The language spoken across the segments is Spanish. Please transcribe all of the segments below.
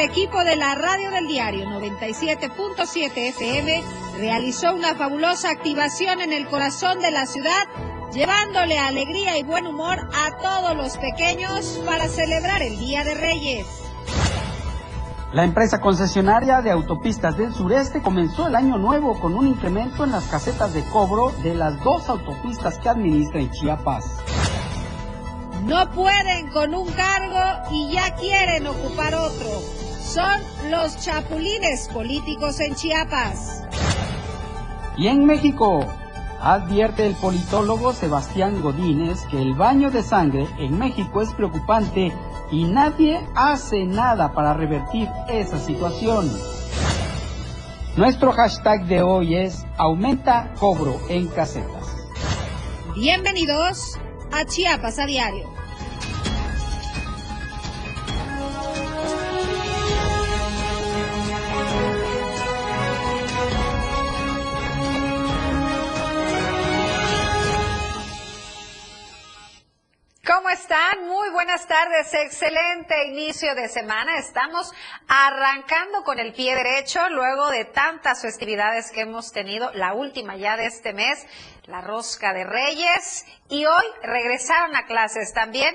el equipo de la radio del diario 97.7 FM realizó una fabulosa activación en el corazón de la ciudad, llevándole alegría y buen humor a todos los pequeños para celebrar el Día de Reyes. La empresa concesionaria de autopistas del sureste comenzó el año nuevo con un incremento en las casetas de cobro de las dos autopistas que administra en Chiapas. No pueden con un cargo y ya quieren ocupar otro. Son los chapulines políticos en Chiapas. Y en México, advierte el politólogo Sebastián Godínez que el baño de sangre en México es preocupante y nadie hace nada para revertir esa situación. Nuestro hashtag de hoy es aumenta cobro en casetas. Bienvenidos a Chiapas a diario. Muy buenas tardes, excelente inicio de semana. Estamos arrancando con el pie derecho luego de tantas festividades que hemos tenido, la última ya de este mes, la rosca de Reyes, y hoy regresaron a clases también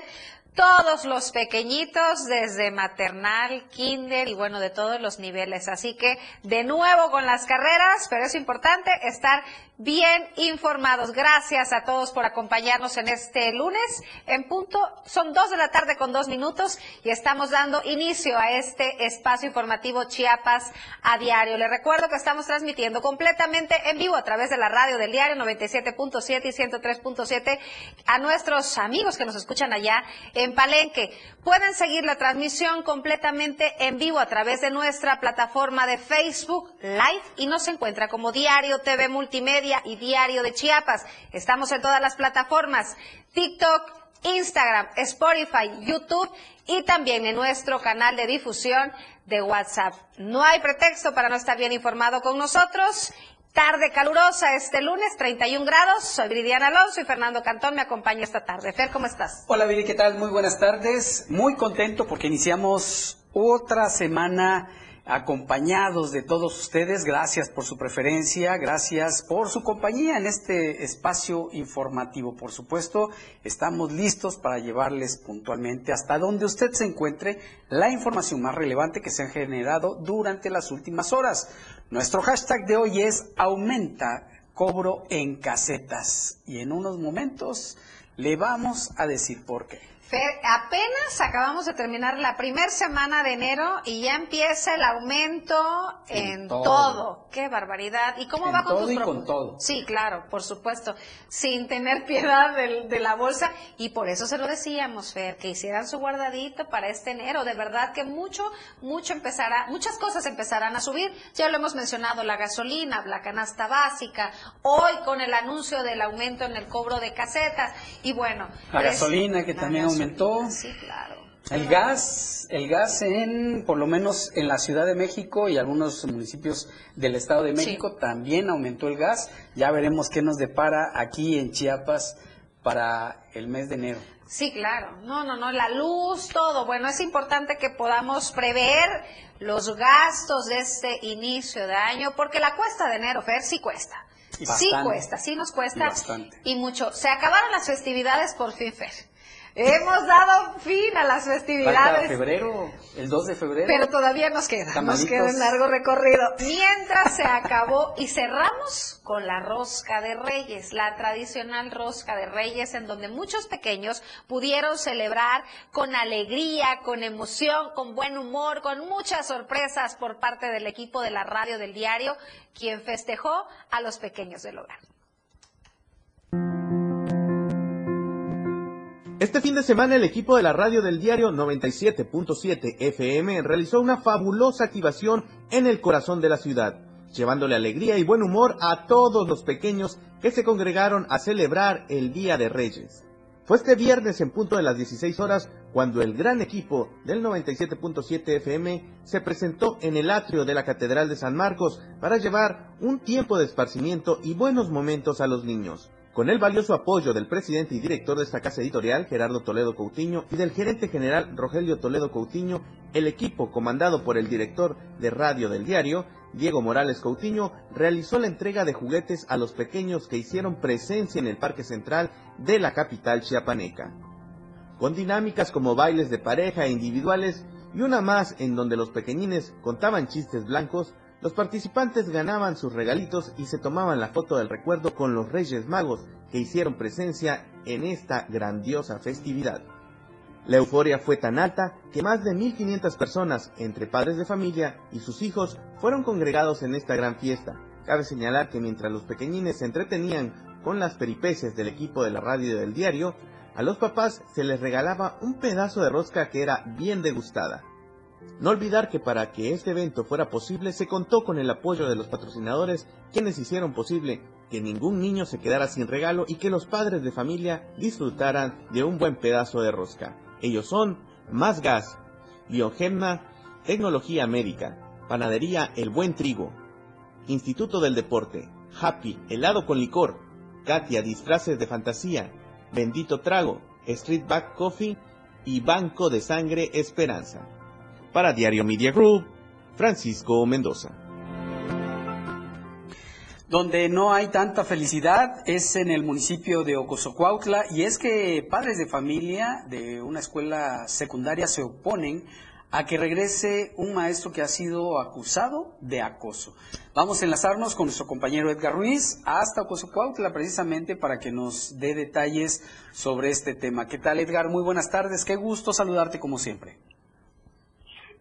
todos los pequeñitos, desde maternal, kinder y bueno, de todos los niveles. Así que de nuevo con las carreras, pero es importante estar bien informados. Gracias a todos por acompañarnos en este lunes. En punto, son dos de la tarde con dos minutos y estamos dando inicio a este espacio informativo Chiapas a diario. Les recuerdo que estamos transmitiendo completamente en vivo a través de la radio del diario 97.7 y 103.7 a nuestros amigos que nos escuchan allá en Palenque. Pueden seguir la transmisión completamente en vivo a través de nuestra plataforma de Facebook Live y nos encuentra como Diario TV Multimedia y Diario de Chiapas. Estamos en todas las plataformas, TikTok, Instagram, Spotify, YouTube y también en nuestro canal de difusión de WhatsApp. No hay pretexto para no estar bien informado con nosotros. Tarde calurosa este lunes, 31 grados. Soy Viridiana Alonso y Fernando Cantón me acompaña esta tarde. Fer, ¿cómo estás? Hola Viri, ¿qué tal? Muy buenas tardes. Muy contento porque iniciamos otra semana acompañados de todos ustedes. Gracias por su preferencia, gracias por su compañía en este espacio informativo. Por supuesto, estamos listos para llevarles puntualmente hasta donde usted se encuentre la información más relevante que se ha generado durante las últimas horas. Nuestro hashtag de hoy es aumenta cobro en casetas y en unos momentos le vamos a decir por qué. Fer, apenas acabamos de terminar la primera semana de enero y ya empieza el aumento en, En todo. todo. Qué barbaridad. ¿Y cómo En va con todo tus y con todo. Sí, claro, por supuesto. Sin tener piedad del- de, la bolsa. Y por eso se lo decíamos, Fer, que hicieran su guardadito para este enero. De verdad que mucho, mucho empezará, muchas cosas empezarán a subir. Ya lo hemos mencionado, la gasolina, la canasta básica. Hoy con el anuncio del aumento en el cobro de casetas. Y bueno. La es- gasolina que también aumentó. Sí, claro. El gas, el gas en, por lo menos en la Ciudad de México y algunos municipios del Estado de México también aumentó el gas. Ya veremos qué nos depara aquí en Chiapas para el mes de enero. Sí, claro. No, no, no, la luz, todo. Bueno, es importante que podamos prever los gastos de este inicio de año, porque la cuesta de enero, Fer, sí cuesta. Sí cuesta, sí nos cuesta. Bastante. Y mucho. Se acabaron las festividades por fin, Fer. Hemos dado fin a las festividades. febrero, el 2 de febrero. Pero todavía nos queda, nos queda un largo recorrido. Mientras se acabó y cerramos con la rosca de reyes, la tradicional rosca de reyes en donde muchos pequeños pudieron celebrar con alegría, con emoción, con buen humor, con muchas sorpresas por parte del equipo de la radio del diario, quien festejó a los pequeños del hogar. Este fin de semana el equipo de la radio del diario 97.7 FM realizó una fabulosa activación en el corazón de la ciudad, llevándole alegría y buen humor a todos los pequeños que se congregaron a celebrar el Día de Reyes. Fue este viernes en punto de las 16 horas cuando el gran equipo del 97.7 FM se presentó en el atrio de la Catedral de San Marcos para llevar un tiempo de esparcimiento y buenos momentos a los niños Con el valioso apoyo del presidente y director de esta casa editorial, Gerardo Toledo Coutinho, y del gerente general Rogelio Toledo Coutinho, el equipo comandado por el director de radio del diario, Diego Morales Coutinho, realizó la entrega de juguetes a los pequeños que hicieron presencia en el Parque Central de la capital chiapaneca. Con dinámicas como bailes de pareja e individuales y una más en donde los pequeñines contaban chistes blancos, los participantes ganaban sus regalitos y se tomaban la foto del recuerdo con los Reyes Magos que hicieron presencia en esta grandiosa festividad. La euforia fue tan alta que más de 1.500 personas, entre padres de familia y sus hijos, fueron congregados en esta gran fiesta. Cabe señalar que mientras los pequeñines se entretenían con las peripecias del equipo de la radio del diario, a los papás se les regalaba un pedazo de rosca que era bien degustada. No olvidar que para que este evento fuera posible se contó con el apoyo de los patrocinadores quienes hicieron posible que ningún niño se quedara sin regalo y que los padres de familia disfrutaran de un buen pedazo de rosca. Ellos son Más Gas, Biogemma, Tecnología Médica, Panadería El Buen Trigo, Instituto del Deporte, Happy, helado con licor, Katia, disfraces de fantasía, Bendito Trago, Street Back Coffee y Banco de Sangre Esperanza. Para Diario Media Group, Francisco Mendoza. Donde no hay tanta felicidad es en el municipio de Ocosocuautla y es que padres de familia de una escuela secundaria se oponen a que regrese un maestro que ha sido acusado de acoso. Vamos a enlazarnos con nuestro compañero Edgar Ruiz hasta Ocosocuautla precisamente para que nos dé detalles sobre este tema. ¿Qué tal Edgar? Muy buenas tardes, qué gusto saludarte como siempre.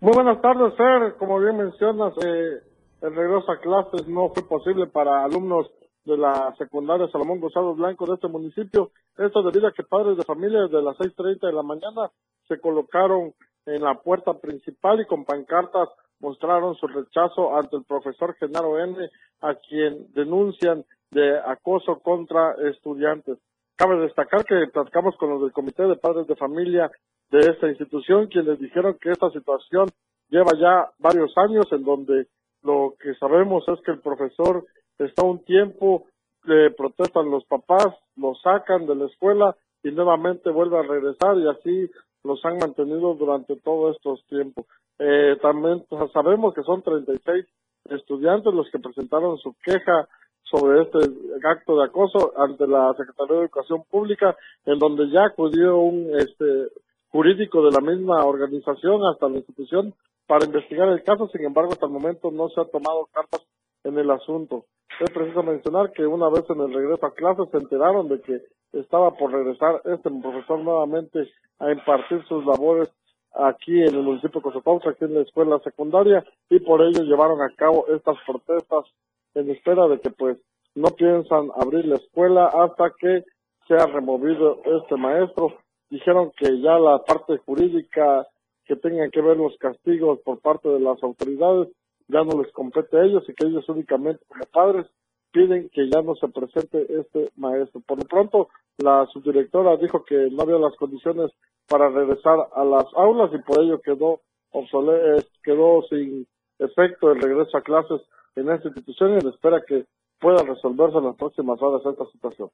Muy buenas tardes, Fer. Como bien mencionas, eh, el regreso a clases no fue posible para alumnos de la secundaria Salomón Gonzalo Blanco de este municipio. Esto debido a que padres de familia desde las 6.30 de la mañana se colocaron en la puerta principal y con pancartas mostraron su rechazo ante el profesor Genaro N., a quien denuncian de acoso contra estudiantes. Cabe destacar que platicamos con los del Comité de Padres de Familia de esta institución, quienes dijeron que esta situación lleva ya varios años en donde lo que sabemos es que el profesor está un tiempo, le protestan los papás, lo sacan de la escuela y nuevamente vuelve a regresar y así los han mantenido durante todos estos tiempos. Eh, también sabemos que son 36 estudiantes los que presentaron su queja sobre este acto de acoso ante la Secretaría de Educación Pública, en donde ya acudió un este, jurídico de la misma organización hasta la institución para investigar el caso, sin embargo, hasta el momento no se ha tomado cartas en el asunto. Es preciso mencionar que una vez en el regreso a clases se enteraron de que estaba por regresar este profesor nuevamente a impartir sus labores aquí en el municipio de Cosopauta, aquí en la escuela secundaria, y por ello llevaron a cabo estas protestas en espera de que pues no piensan abrir la escuela hasta que sea removido este maestro dijeron que ya la parte jurídica que tengan que ver los castigos por parte de las autoridades ya no les compete a ellos y que ellos únicamente como padres piden que ya no se presente este maestro. Por lo pronto, la subdirectora dijo que no había las condiciones para regresar a las aulas y por ello quedó obsoleto, quedó sin efecto el regreso a clases en esta institución y espera que pueda resolverse en las próximas horas esta situación.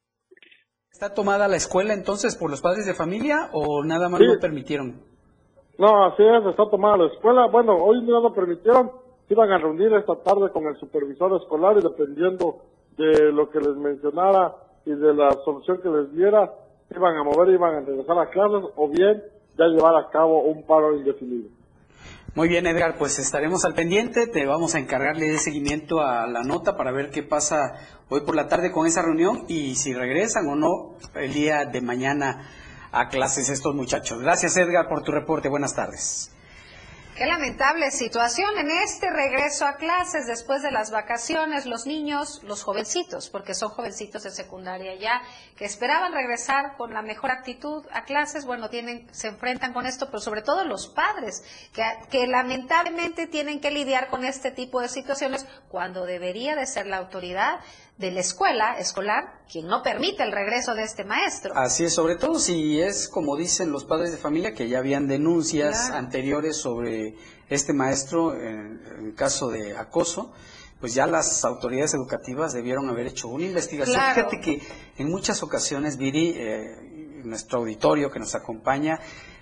¿Está tomada la escuela entonces por los padres de familia o nada más lo permitieron? No, así es, está tomada la escuela. Bueno, hoy no lo permitieron, iban a reunir esta tarde con el supervisor escolar y dependiendo de lo que les mencionara y de la solución que les diera, iban a mover, iban a regresar a clases o bien ya llevar a cabo un paro indefinido. Muy bien, Edgar, pues estaremos al pendiente. Te vamos a encargarle de seguimiento a la nota para ver qué pasa hoy por la tarde con esa reunión y si regresan o no el día de mañana a clases estos muchachos. Gracias, Edgar, por tu reporte. Buenas tardes. Qué lamentable situación en este regreso a clases después de las vacaciones, los niños, los jovencitos, porque son jovencitos de secundaria ya, que esperaban regresar con la mejor actitud a clases, bueno, tienen, se enfrentan con esto, pero sobre todo los padres, que, que lamentablemente tienen que lidiar con este tipo de situaciones cuando debería de ser la autoridad de la escuela escolar quien no permite el regreso de este maestro. Así es, sobre todo si es como dicen los padres de familia que ya habían denuncias anteriores sobre este maestro en, caso de acoso pues ya las autoridades educativas debieron haber hecho una investigación. Fíjate que en muchas ocasiones, Viri, eh, nuestro auditorio que nos acompaña,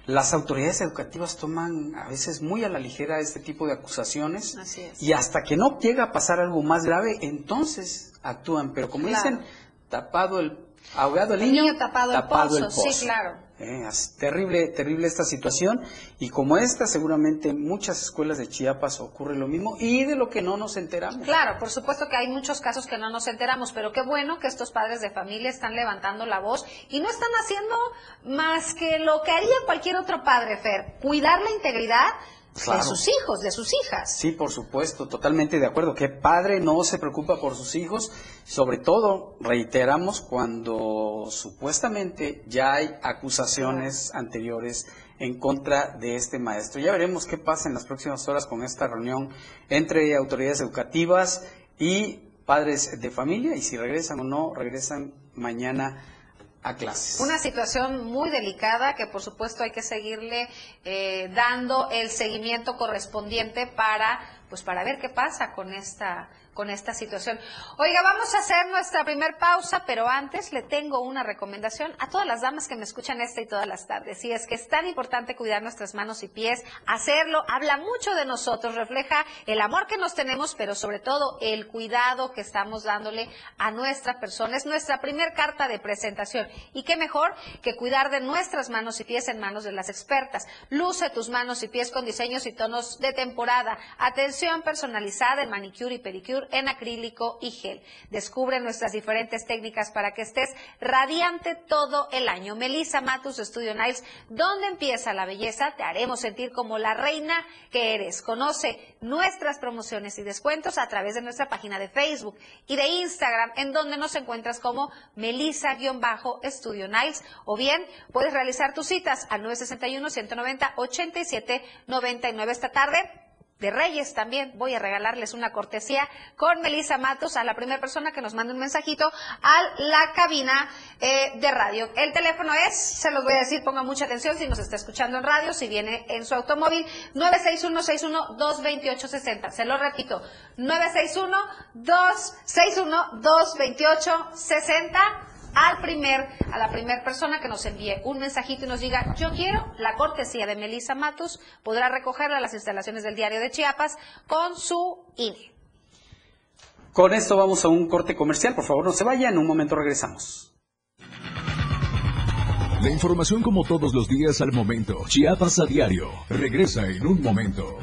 las autoridades educativas toman a veces muy a la ligera este tipo de acusaciones y hasta que no llega a pasar algo más grave, entonces actúan. Pero como dicen, tapado el ahogado el, niño, tapado, el, pozo. Sí, claro. Eh, terrible, terrible esta situación y como esta seguramente en muchas escuelas de Chiapas ocurre lo mismo y de lo que no nos enteramos. Claro, por supuesto que hay muchos casos que no nos enteramos, pero qué bueno que estos padres de familia están levantando la voz y no están haciendo más que lo que haría cualquier otro padre, Fer, cuidar la integridad de sus hijos, de sus hijas. Sí, por supuesto, totalmente de acuerdo. ¿Qué padre no se preocupa por sus hijos? Sobre todo, reiteramos, cuando supuestamente ya hay acusaciones anteriores en contra de este maestro. Ya veremos qué pasa en las próximas horas con esta reunión entre autoridades educativas y padres de familia y si regresan o no, regresan mañana a. Una situación muy delicada que por supuesto hay que seguirle eh, dando el seguimiento correspondiente para pues para ver qué pasa con esta con esta situación. Oiga, vamos a hacer nuestra primer pausa, pero antes le tengo una recomendación a todas las damas que me escuchan esta y todas las tardes. Y es que es tan importante cuidar nuestras manos y pies, hacerlo habla mucho de nosotros, refleja el amor que nos tenemos, pero sobre todo el cuidado que estamos dándole a nuestra persona. Es nuestra primer carta de presentación. Y qué mejor que cuidar de nuestras manos y pies en manos de las expertas. Luce tus manos y pies con diseños y tonos de temporada. Atención personalizada en manicure y pedicure en acrílico y gel. Descubre nuestras diferentes técnicas para que estés radiante todo el año. Melissa Matus Studio Niles, ¿dónde empieza la belleza? Te haremos sentir como la reina que eres. Conoce nuestras promociones y descuentos a través de nuestra página de Facebook y de Instagram, en donde nos encuentras como Melissa-Studio Niles, o bien puedes realizar tus citas al 961 190 87 99 esta tarde de Reyes también. Voy a regalarles una cortesía con Melissa Matos a la primera persona que nos mande un mensajito a la cabina eh, de radio. El teléfono es, se los voy a decir, pongan mucha atención si nos está escuchando en radio, si viene en su automóvil, 961-61-228-60. Se lo repito, 961-261-228-60 al primer, a la primera persona que nos envíe un mensajito y nos diga, yo quiero la cortesía de Melissa Matus, podrá recogerla a las instalaciones del diario de Chiapas con su INE. Con esto vamos a un corte comercial, por favor no se vayan, en un momento regresamos. La información como todos los días al momento, Chiapas a diario, regresa en un momento.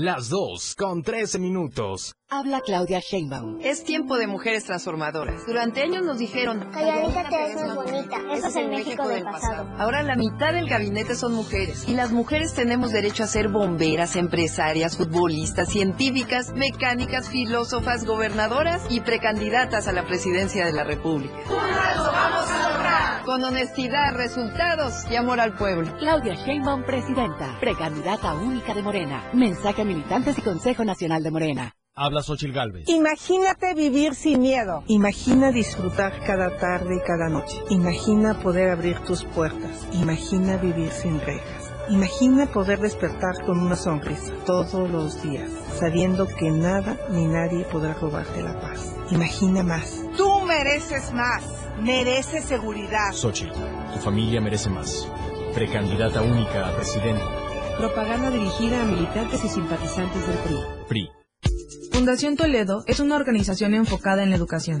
Las dos con 13 minutos. Habla Claudia Sheinbaum. Es tiempo de mujeres transformadoras. Durante años nos dijeron... Calladita te ves más bonita. Eso es el México del pasado. Ahora la mitad del gabinete son mujeres. Y las mujeres tenemos derecho a ser bomberas, empresarias, futbolistas, científicas, mecánicas, filósofas, gobernadoras y precandidatas a la presidencia de la República. vamos a! Con honestidad, resultados y amor al pueblo. Claudia Sheinbaum, presidenta. Precandidata única de Morena. Mensaje a militantes y Consejo Nacional de Morena. Habla Xochil Galvez. Imagínate vivir sin miedo. Imagina disfrutar cada tarde y cada noche. Imagina poder abrir tus puertas. Imagina vivir sin rejas. Imagina poder despertar con una sonrisa todos los días, sabiendo que nada ni nadie podrá robarte la paz. Imagina más. Tú mereces más. Mereces seguridad. Xochitl, tu familia merece más. Precandidata única a presidente. Propaganda dirigida a militantes y simpatizantes del PRI. PRI. Fundación Toledo es una organización enfocada en la educación.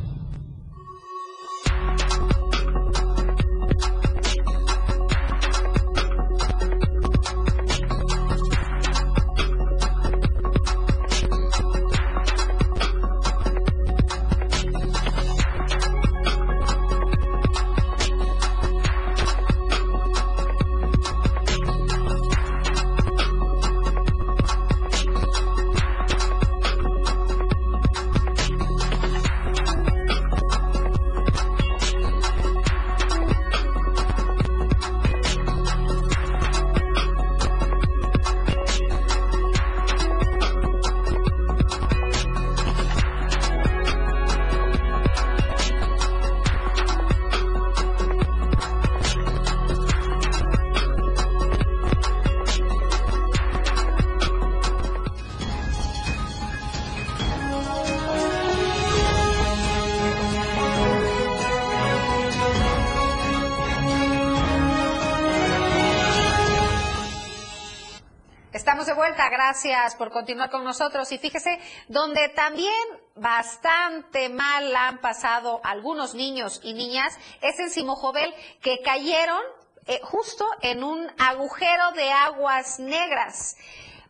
Por continuar con nosotros. Y fíjese, donde también bastante mal han pasado algunos niños y niñas es en Simojovel, que cayeron eh, justo en un agujero de aguas negras.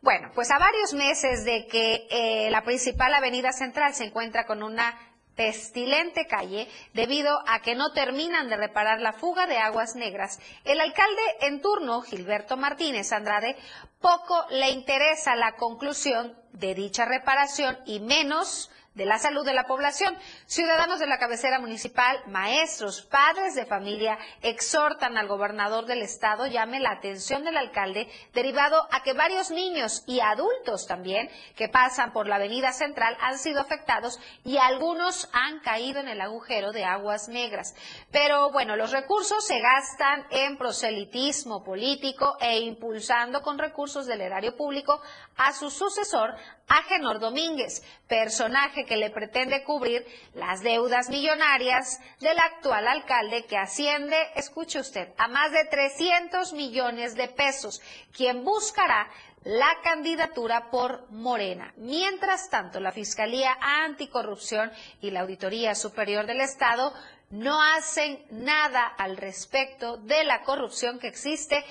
Bueno, pues a varios meses de que eh, la principal avenida central se encuentra con una pestilente calle debido a que no terminan de reparar la fuga de aguas negras, el alcalde en turno, Gilberto Martínez Andrade, poco le interesa la conclusión de dicha reparación y menos de la salud de la población. Ciudadanos de la cabecera municipal, maestros, padres de familia exhortan al gobernador del estado llame la atención del alcalde derivado a que varios niños y adultos también que pasan por la avenida central han sido afectados y algunos han caído en el agujero de aguas negras. Pero bueno, los recursos se gastan en proselitismo político e impulsando con recursos del erario público a su sucesor, Agenor Domínguez, personaje que le pretende cubrir las deudas millonarias del actual alcalde que asciende, escuche usted, a más de 300 millones de pesos, quien buscará la candidatura por Morena. Mientras tanto, la Fiscalía Anticorrupción y la Auditoría Superior del Estado no hacen nada al respecto de la corrupción que existe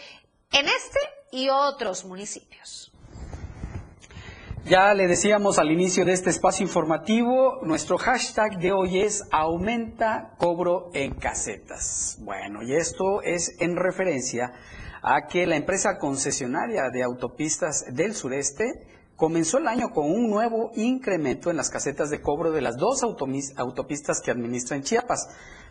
en este y otros municipios. Ya le decíamos al inicio de este espacio informativo, nuestro hashtag de hoy es aumenta cobro en casetas. Bueno, y esto es en referencia a que la empresa concesionaria de autopistas del sureste comenzó el año con un nuevo incremento en las casetas de cobro de las dos autopistas que administra en Chiapas.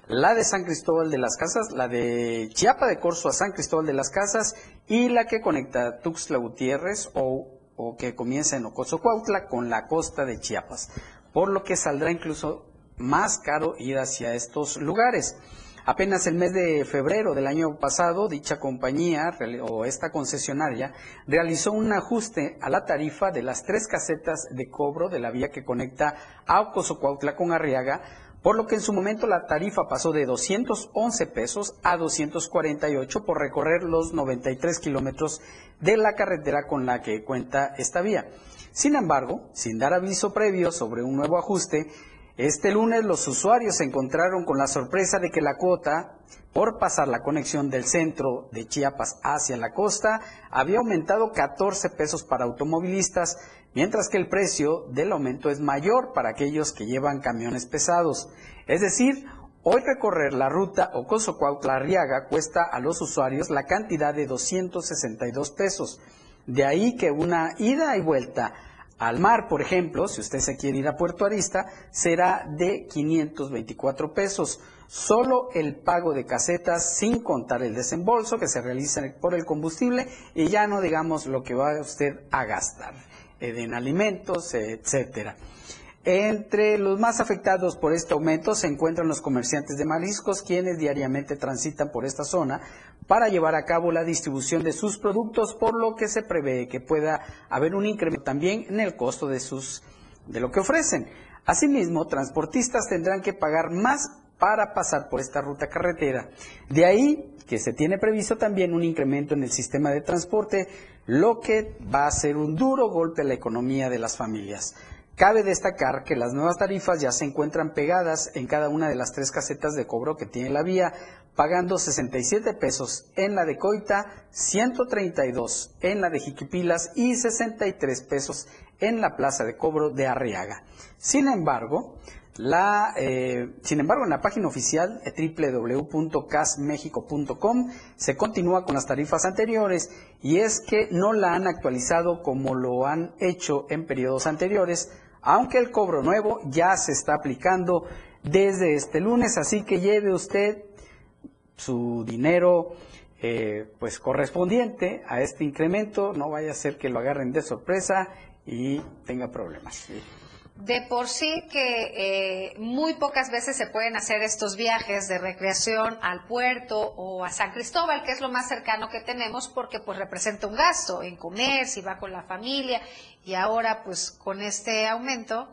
La de San Cristóbal de las Casas, la de Chiapa de Corzo a San Cristóbal de las Casas y la que conecta Tuxtla Gutiérrez o o que comienza en Ocosocuautla con la costa de Chiapas, por lo que saldrá incluso más caro ir hacia estos lugares. Apenas el mes de febrero del año pasado, dicha compañía o esta concesionaria realizó un ajuste a la tarifa de las tres casetas de cobro de la vía que conecta a Ocosocuautla con Arriaga, por lo que en su momento la tarifa pasó de 211 pesos a 248 por recorrer los 93 kilómetros de la carretera con la que cuenta esta vía. Sin embargo, sin dar aviso previo sobre un nuevo ajuste, este lunes los usuarios se encontraron con la sorpresa de que la cuota por pasar la conexión del centro de Chiapas hacia la costa había aumentado 14 pesos para automovilistas, mientras que el precio del aumento es mayor para aquellos que llevan camiones pesados. Es decir, hoy recorrer la ruta Ocoso-Cuautla-Arriaga cuesta a los usuarios la cantidad de 262 pesos. De ahí que una ida y vuelta al mar, por ejemplo, si usted se quiere ir a Puerto Arista, será de 524 pesos. Solo el pago de casetas sin contar el desembolso que se realiza por el combustible y ya no digamos lo que va usted a gastar en alimentos, etcétera. Entre los más afectados por este aumento se encuentran los comerciantes de mariscos, quienes diariamente transitan por esta zona para llevar a cabo la distribución de sus productos, por lo que se prevé que pueda haber un incremento también en el costo de sus de lo que ofrecen. Asimismo, transportistas tendrán que pagar más para pasar por esta ruta carretera. De ahí que se tiene previsto también un incremento en el sistema de transporte, lo que va a ser un duro golpe a la economía de las familias. Cabe destacar que las nuevas tarifas ya se encuentran pegadas en cada una de las tres casetas de cobro que tiene la vía, pagando 67 pesos en la de Coita, 132 en la de Jiquipilas y 63 pesos en la plaza de cobro de Arriaga. Sin embargo, la, eh, sin embargo, en la página oficial eh, www.casmexico.com se continúa con las tarifas anteriores y es que no la han actualizado como lo han hecho en periodos anteriores, aunque el cobro nuevo ya se está aplicando desde este lunes, así que lleve usted su dinero eh, pues correspondiente a este incremento, no vaya a ser que lo agarren de sorpresa y tenga problemas. De por sí que eh, muy pocas veces se pueden hacer estos viajes de recreación al puerto o a San Cristóbal, que es lo más cercano que tenemos, porque pues representa un gasto en comer, si va con la familia, y ahora pues con este aumento,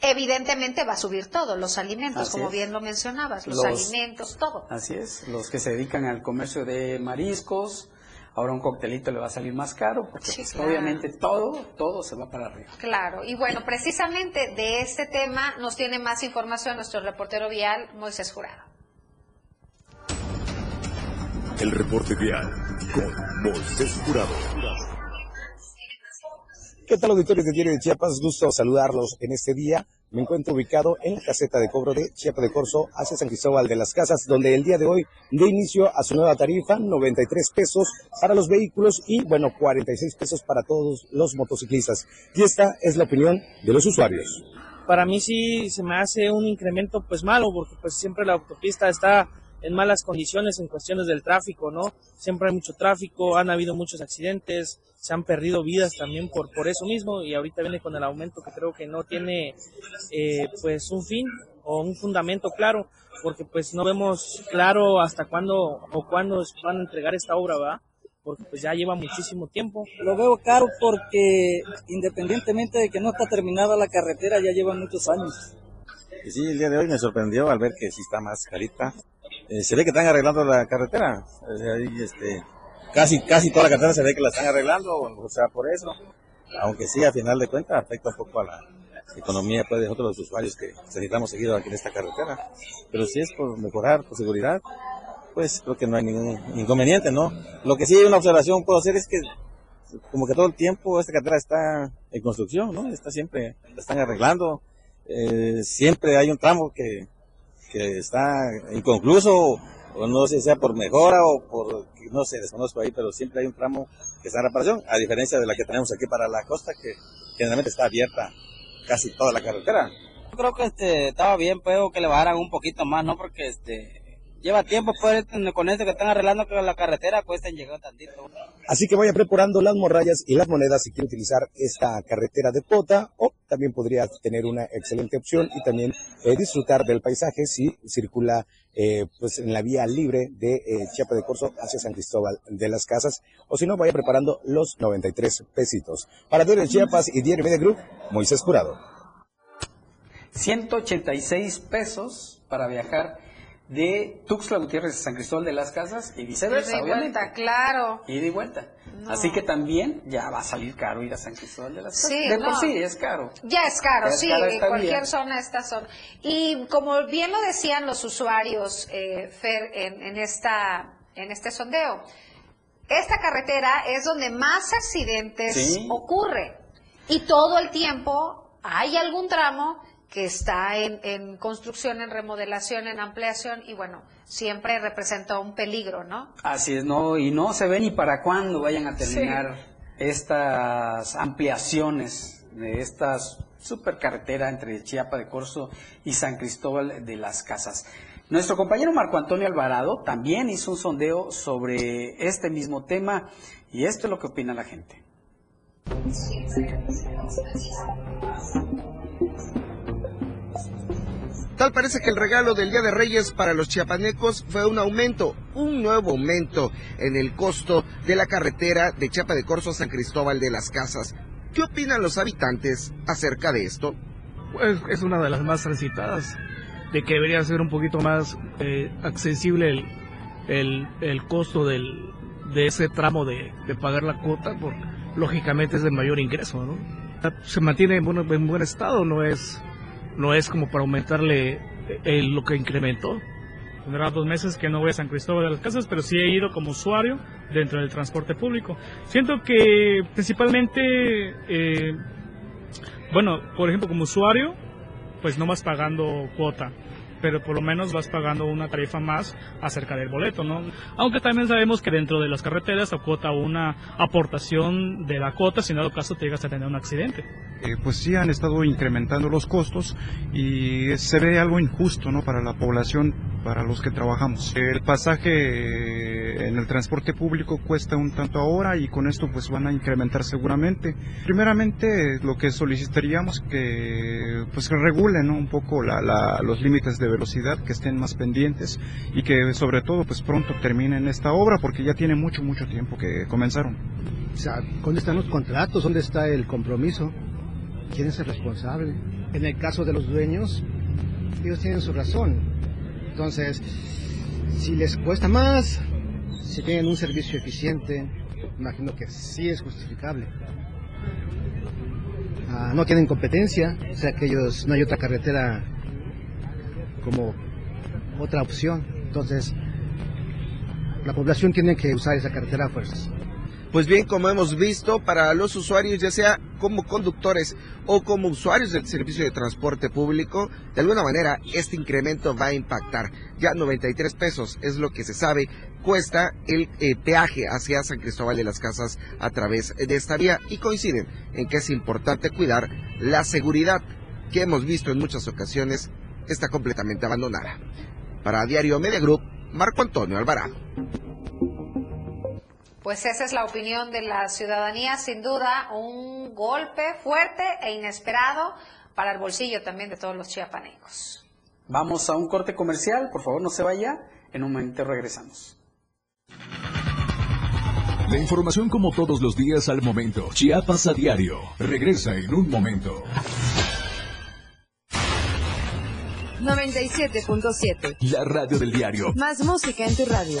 evidentemente va a subir todo, los alimentos, como bien lo mencionabas, los, alimentos, todo. Así es, los que se dedican al comercio de mariscos, Ahora un coctelito le va a salir más caro porque pues, obviamente todo, todo se va para arriba. Claro, y bueno, precisamente de este tema nos tiene más información nuestro reportero vial, Moisés Jurado. El reporte vial con Moisés Jurado. ¿Qué tal auditores de Diario de Chiapas? Gusto saludarlos en este día. Me encuentro ubicado en la caseta de cobro de Chiapa de Corzo hacia San Cristóbal de las Casas, donde el día de hoy de inicio a su nueva tarifa, 93 pesos para los vehículos y, bueno, 46 pesos para todos los motociclistas. Y esta es la opinión de los usuarios. Para mí sí se me hace un incremento pues malo, porque pues siempre la autopista está en malas condiciones en cuestiones del tráfico, ¿no? Siempre hay mucho tráfico, han habido muchos accidentes, se han perdido vidas también por, por eso mismo y ahorita viene con el aumento que creo que no tiene eh, pues un fin o un fundamento claro, porque pues no vemos claro hasta cuándo o cuándo van a entregar esta obra, ¿va? Porque pues ya lleva muchísimo tiempo. Lo veo caro porque independientemente de que no está terminada la carretera, ya lleva muchos años. Y sí, el día de hoy me sorprendió al ver que sí está más carita eh, se ve que están arreglando la carretera. este, casi, casi toda la carretera se ve que la están arreglando, o sea, por eso. Aunque sí, a final de cuentas, afecta un poco a la economía pues, de los usuarios que necesitamos seguir aquí en esta carretera. Pero si es por mejorar, por seguridad, pues creo que no hay ningún inconveniente, ¿no? Lo que sí una observación puedo hacer es que como que todo el tiempo esta carretera está en construcción, ¿no? Está siempre, la están arreglando. Eh, siempre hay un tramo que que está inconcluso, o no sé si sea por mejora o por, no sé, desconozco ahí, pero siempre hay un tramo que está en reparación, a diferencia de la que tenemos aquí para la costa, que generalmente está abierta casi toda la carretera. Yo creo que este, estaba bien, pero que le bajaran un poquito más, ¿no? Porque este, lleva tiempo pues, con esto que están arreglando que la carretera cuesta llegar tantito. Así que vaya preparando las morrayas y las monedas si quiere utilizar esta carretera de pota o también podría tener una excelente opción y también eh, disfrutar del paisaje si circula eh, pues en la vía libre de eh, Chiapa de Corzo hacia San Cristóbal de las Casas o si no vaya preparando los 93 pesitos. Para Diario Chiapas y Diario Media Group, Moisés Curado. 186 pesos para viajar de Tuxtla Gutiérrez a San Cristóbal de las Casas y viceversa. Y de vuelta, claro. Y de vuelta. Así que también ya va a salir caro ir a San Cristóbal de las Casas. Sí, de por sí es caro. Ya es caro, sí, en cualquier zona esta zona. Y como bien lo decían los usuarios, eh, Fer, en, esta, en este sondeo, esta carretera es donde más accidentes ocurre. Y todo el tiempo hay algún tramo que está en, construcción, en remodelación, en ampliación y bueno, siempre representa un peligro, ¿no? Así es, no, y no se ve ni para cuándo vayan a terminar estas ampliaciones de esta supercarretera entre Chiapa de Corzo y San Cristóbal de las Casas. Nuestro compañero Marco Antonio Alvarado también hizo un sondeo sobre este mismo tema y esto es lo que opina la gente. Tal parece que el regalo del Día de Reyes para los chiapanecos fue un aumento, un nuevo aumento en el costo de la carretera de Chiapa de Corzo San Cristóbal de las Casas. ¿Qué opinan los habitantes acerca de esto? Pues es una de las más transitadas, de que debería ser un poquito más eh, accesible el, el, costo del, de ese tramo de, pagar la cuota, porque lógicamente es de mayor ingreso, ¿no? Se mantiene en en buen estado, no es no es como para aumentarle eh, lo que incrementó. Tendrá dos meses que no voy a San Cristóbal de las Casas, pero sí he ido como usuario dentro del transporte público. Siento que principalmente, eh, bueno, por ejemplo, como usuario, pues no vas pagando cuota pero por lo menos vas pagando una tarifa más acerca del boleto, ¿no? Aunque también sabemos que dentro de las carreteras se cuota una aportación de la cuota si en dado caso te llegas a tener un accidente. Eh, pues sí han estado incrementando los costos y se ve algo injusto, ¿no? Para la población, para los que trabajamos. El pasaje en el transporte público cuesta un tanto ahora y con esto pues van a incrementar seguramente. Primeramente lo que solicitaríamos que pues regulen un poco los límites de velocidad, que estén más pendientes y que sobre todo pues pronto terminen esta obra porque ya tiene mucho, mucho tiempo que comenzaron. ¿dónde están los contratos? ¿Dónde está el compromiso? ¿Quién es el responsable? En el caso de los dueños, ellos tienen su razón. Entonces, si les cuesta más, si tienen un servicio eficiente, imagino que sí es justificable. Ah, no tienen competencia, o sea que ellos no hay otra carretera como otra opción. Entonces, la población tiene que usar esa carretera a fuerzas. Pues bien, como hemos visto, para los usuarios, ya sea como conductores o como usuarios del servicio de transporte público, de alguna manera este incremento va a impactar. Ya 93 pesos es lo que se sabe cuesta el eh, peaje hacia San Cristóbal de las Casas a través de esta vía y coinciden en que es importante cuidar la seguridad que hemos visto en muchas ocasiones está completamente abandonada. Para Diario Media Group, Marco Antonio Alvarado. Pues esa es la opinión de la ciudadanía, sin duda un golpe fuerte e inesperado para el bolsillo también de todos los chiapanecos. Vamos a un corte comercial, por favor no se vaya, en un momento regresamos. La información como todos los días al momento, Chiapas a diario, regresa en un momento. 97.7. La radio del diario. Más música en tu radio.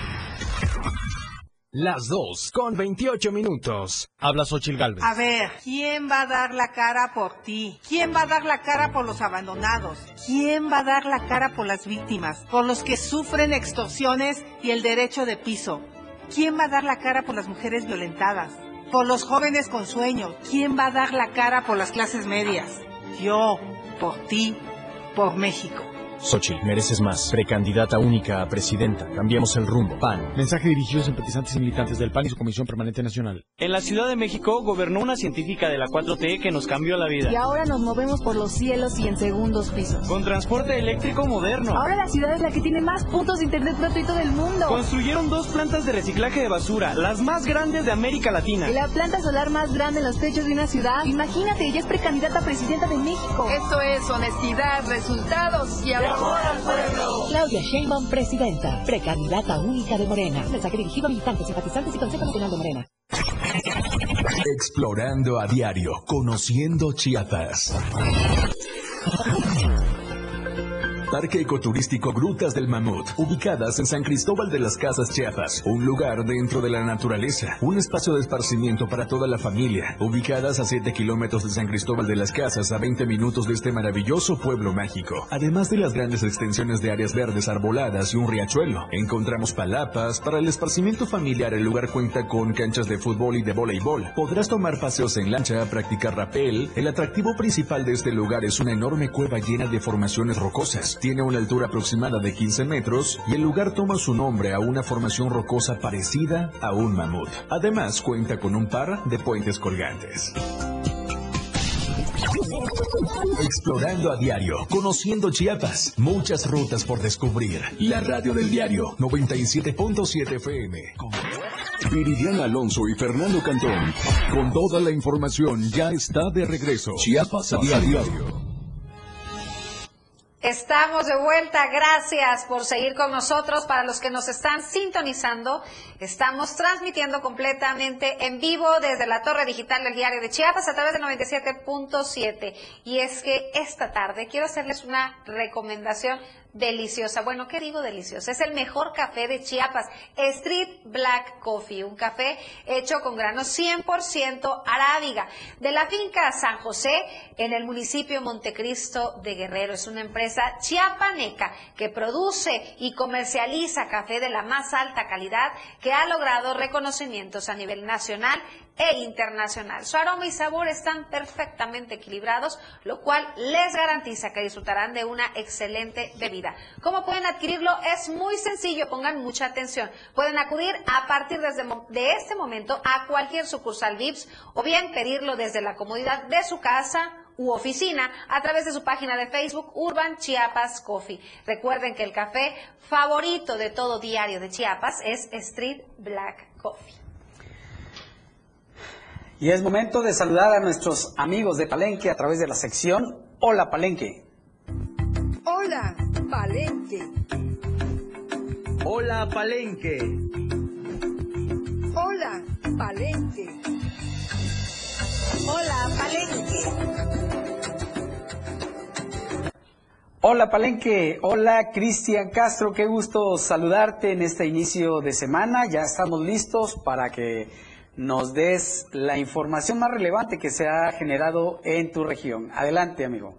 Las 2 con 28 minutos. Habla Xochil Galvez. A ver, ¿quién va a dar la cara por ti? ¿Quién va a dar la cara por los abandonados? ¿Quién va a dar la cara por las víctimas? Por los que sufren extorsiones y el derecho de piso. ¿Quién va a dar la cara por las mujeres violentadas? Por los jóvenes con sueños. ¿Quién va a dar la cara por las clases medias? Yo, por ti, por México. Xochitl, mereces más. Precandidata única a presidenta. Cambiamos el rumbo. PAN. Mensaje dirigido a simpatizantes y militantes del PAN y su Comisión Permanente Nacional. En la Ciudad de México gobernó una científica de la 4T que nos cambió la vida. Y ahora nos movemos por los cielos y en segundos pisos. Con transporte eléctrico moderno. Ahora la ciudad es la que tiene más puntos de internet gratuito del mundo. Construyeron dos plantas de reciclaje de basura, las más grandes de América Latina. Y la planta solar más grande en los techos de una ciudad. Imagínate, ella es precandidata a presidenta de México. Esto es honestidad, resultados y amor al pueblo. Claudia Sheinbaum, presidenta, precandidata única de Morena. Mensaje dirigido a militantes, simpatizantes y Consejo Nacional de Morena. Explorando a diario, conociendo Chiapas. Parque Ecoturístico Grutas del Mamut, ubicadas en San Cristóbal de las Casas Chiapas, un lugar dentro de la naturaleza, un espacio de esparcimiento para toda la familia, ubicadas a 7 kilómetros de San Cristóbal de las Casas, a 20 minutos de este maravilloso pueblo mágico. Además de las grandes extensiones de áreas verdes arboladas y un riachuelo, encontramos palapas. Para el esparcimiento familiar, el lugar cuenta con canchas de fútbol y de voleibol. Podrás tomar paseos en lancha, practicar rapel. El atractivo principal de este lugar es una enorme cueva llena de formaciones rocosas tiene una altura aproximada de 15 metros y el lugar toma su nombre a una formación rocosa parecida a un mamut. Además cuenta con un par de puentes colgantes. Explorando a diario, conociendo Chiapas, muchas rutas por descubrir. La radio del diario 97.7 FM. Viridiana Alonso y Fernando Cantón, con toda la información, ya está de regreso. Chiapas a diario. Estamos de vuelta, gracias por seguir con nosotros. Para los que nos están sintonizando, estamos transmitiendo completamente en vivo desde la torre digital del diario de Chiapas a través de 97.7. Y es que esta tarde quiero hacerles una recomendación deliciosa. Bueno, ¿qué digo deliciosa? Es el mejor café de Chiapas, Street Black Coffee, un café hecho con granos 100% arábiga, de la finca San José en el municipio Montecristo de Guerrero. Es una empresa chiapaneca que produce y comercializa café de la más alta calidad que ha logrado reconocimientos a nivel nacional e internacional. Su aroma y sabor están perfectamente equilibrados, lo cual les garantiza que disfrutarán de una excelente bebida. ¿Cómo pueden adquirirlo? Es muy sencillo, pongan mucha atención. Pueden acudir a partir de este momento a cualquier sucursal VIPS o bien pedirlo desde la comodidad de su casa u oficina a través de su página de Facebook Urban Chiapas Coffee. Recuerden que el café favorito de todo diario de Chiapas es Street Black Coffee. Y es momento de saludar a nuestros amigos de Palenque a través de la sección Hola Palenque. Hola Palenque. Hola Palenque. Hola Palenque. Hola Palenque. Hola Palenque, hola Cristian Castro, qué gusto saludarte en este inicio de semana. Ya estamos listos para que nos des la información más relevante que se ha generado en tu región. Adelante, amigo.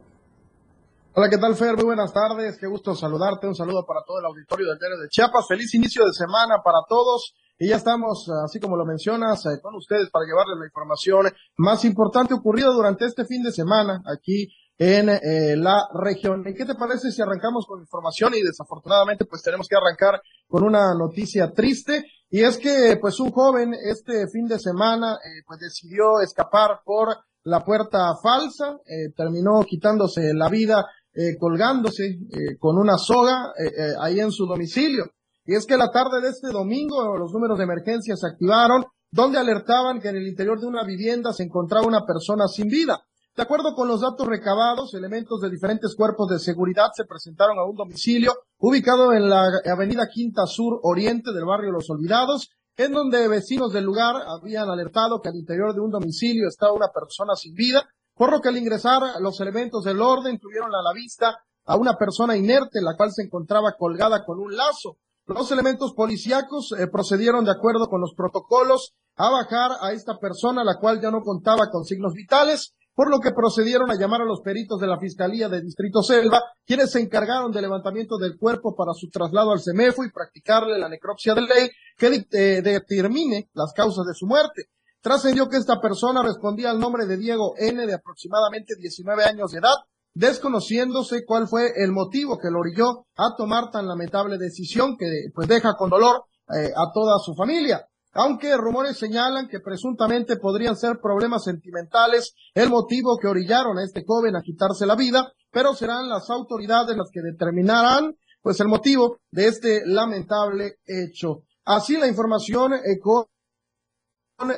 Hola, ¿qué tal, Fer? Muy buenas tardes. Qué gusto saludarte. Un saludo para todo el auditorio del Diario de Chiapas. Feliz inicio de semana para todos. Y ya estamos, así como lo mencionas, eh, con ustedes para llevarles la información más importante ocurrida durante este fin de semana aquí en eh, la región. ¿Y qué te parece si arrancamos con información? Y desafortunadamente, pues tenemos que arrancar con una noticia triste. Y es que, pues, un joven este fin de semana, eh, pues decidió escapar por la puerta falsa, eh, terminó quitándose la vida, eh, colgándose eh, con una soga eh, ahí en su domicilio. Y es que la tarde de este domingo los números de emergencia se activaron, donde alertaban que en el interior de una vivienda se encontraba una persona sin vida. De acuerdo con los datos recabados, elementos de diferentes cuerpos de seguridad se presentaron a un domicilio ubicado en la avenida Quinta Sur Oriente del barrio Los Olvidados, en donde vecinos del lugar habían alertado que al interior de un domicilio estaba una persona sin vida, por lo que al ingresar los elementos del orden tuvieron a la vista a una persona inerte, la cual se encontraba colgada con un lazo. Los elementos policíacos eh, procedieron de acuerdo con los protocolos a bajar a esta persona, la cual ya no contaba con signos vitales, por lo que procedieron a llamar a los peritos de la Fiscalía de Distrito Selva, quienes se encargaron del levantamiento del cuerpo para su traslado al CEMEFO y practicarle la necropsia de ley que eh, determine las causas de su muerte. Trascendió que esta persona respondía al nombre de Diego N. de aproximadamente 19 años de edad, desconociéndose cuál fue el motivo que lo orilló a tomar tan lamentable decisión que pues deja con dolor eh, a toda su familia aunque rumores señalan que presuntamente podrían ser problemas sentimentales el motivo que orillaron a este joven a quitarse la vida, pero serán las autoridades las que determinarán pues el motivo de este lamentable hecho. Así la información eh, con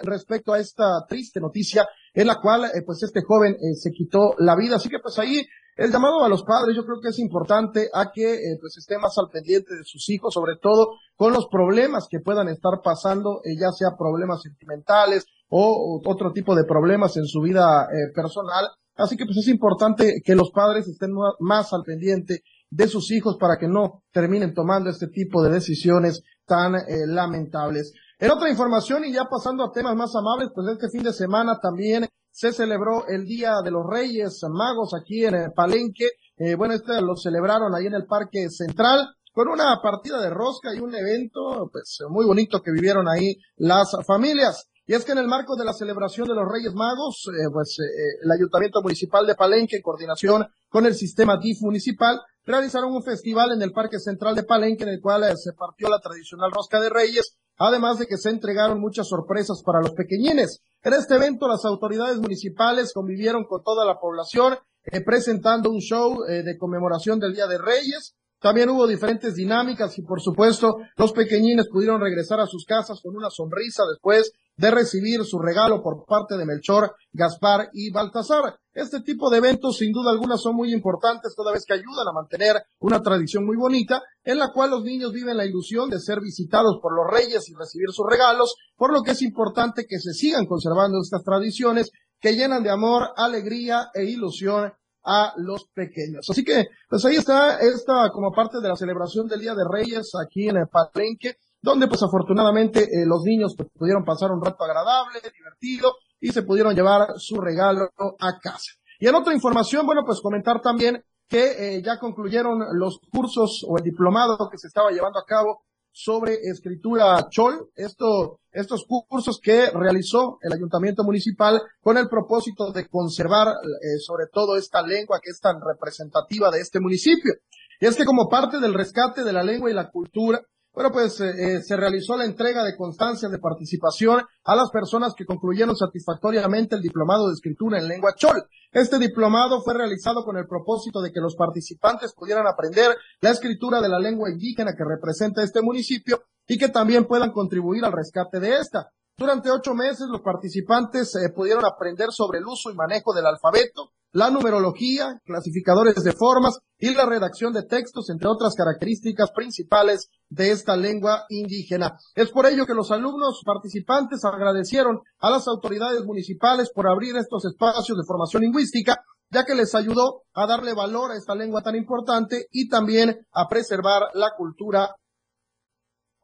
respecto a esta triste noticia en la cual eh, pues este joven eh, se quitó la vida. Así que pues ahí el llamado a los padres yo creo que es importante a que eh, pues estén más al pendiente de sus hijos, sobre todo con los problemas que puedan estar pasando, eh, ya sea problemas sentimentales o, otro tipo de problemas en su vida eh, personal. Así que pues es importante que los padres estén más al pendiente de sus hijos para que no terminen tomando este tipo de decisiones tan lamentables. En otra información y ya pasando a temas más amables, pues este fin de semana también se celebró el Día de los Reyes Magos aquí en Palenque. Eh, bueno, este lo celebraron ahí en el Parque Central con una partida de rosca y un evento pues muy bonito que vivieron ahí las familias. Y es que en el marco de la celebración de los Reyes Magos, eh, pues eh, el Ayuntamiento Municipal de Palenque, en coordinación con el sistema DIF municipal, realizaron un festival en el Parque Central de Palenque, en el cual eh, se partió la tradicional rosca de Reyes, además de que se entregaron muchas sorpresas para los pequeñines. En este evento, las autoridades municipales convivieron con toda la población, eh, presentando un show eh, de conmemoración del Día de Reyes, también hubo diferentes dinámicas y por supuesto los pequeñines pudieron regresar a sus casas con una sonrisa después de recibir su regalo por parte de Melchor, Gaspar y Baltasar. Este tipo de eventos sin duda alguna son muy importantes toda vez que ayudan a mantener una tradición muy bonita en la cual los niños viven la ilusión de ser visitados por los reyes y recibir sus regalos, por lo que es importante que se sigan conservando estas tradiciones que llenan de amor, alegría e ilusión a los pequeños. Así que, pues ahí está esta como parte de la celebración del Día de Reyes aquí en el Palenque, donde pues afortunadamente eh, los niños pues, pudieron pasar un rato agradable, divertido y se pudieron llevar su regalo a casa. Y en otra información, bueno, pues comentar también que eh, ya concluyeron los cursos o el diplomado que se estaba llevando a cabo sobre escritura chol, esto, estos cursos que realizó el ayuntamiento municipal con el propósito de conservar eh, sobre todo esta lengua que es tan representativa de este municipio. Y es que como parte del rescate de la lengua y la cultura, bueno, pues eh, eh, se realizó la entrega de constancias de participación a las personas que concluyeron satisfactoriamente el diplomado de escritura en lengua chol. Este diplomado fue realizado con el propósito de que los participantes pudieran aprender la escritura de la lengua indígena que representa este municipio y que también puedan contribuir al rescate de esta. Durante ocho meses los participantes eh, pudieron aprender sobre el uso y manejo del alfabeto, la numerología, clasificadores de formas y la redacción de textos, entre otras características principales de esta lengua indígena. Es por ello que los alumnos participantes agradecieron a las autoridades municipales por abrir estos espacios de formación lingüística, ya que les ayudó a darle valor a esta lengua tan importante y también a preservar la cultura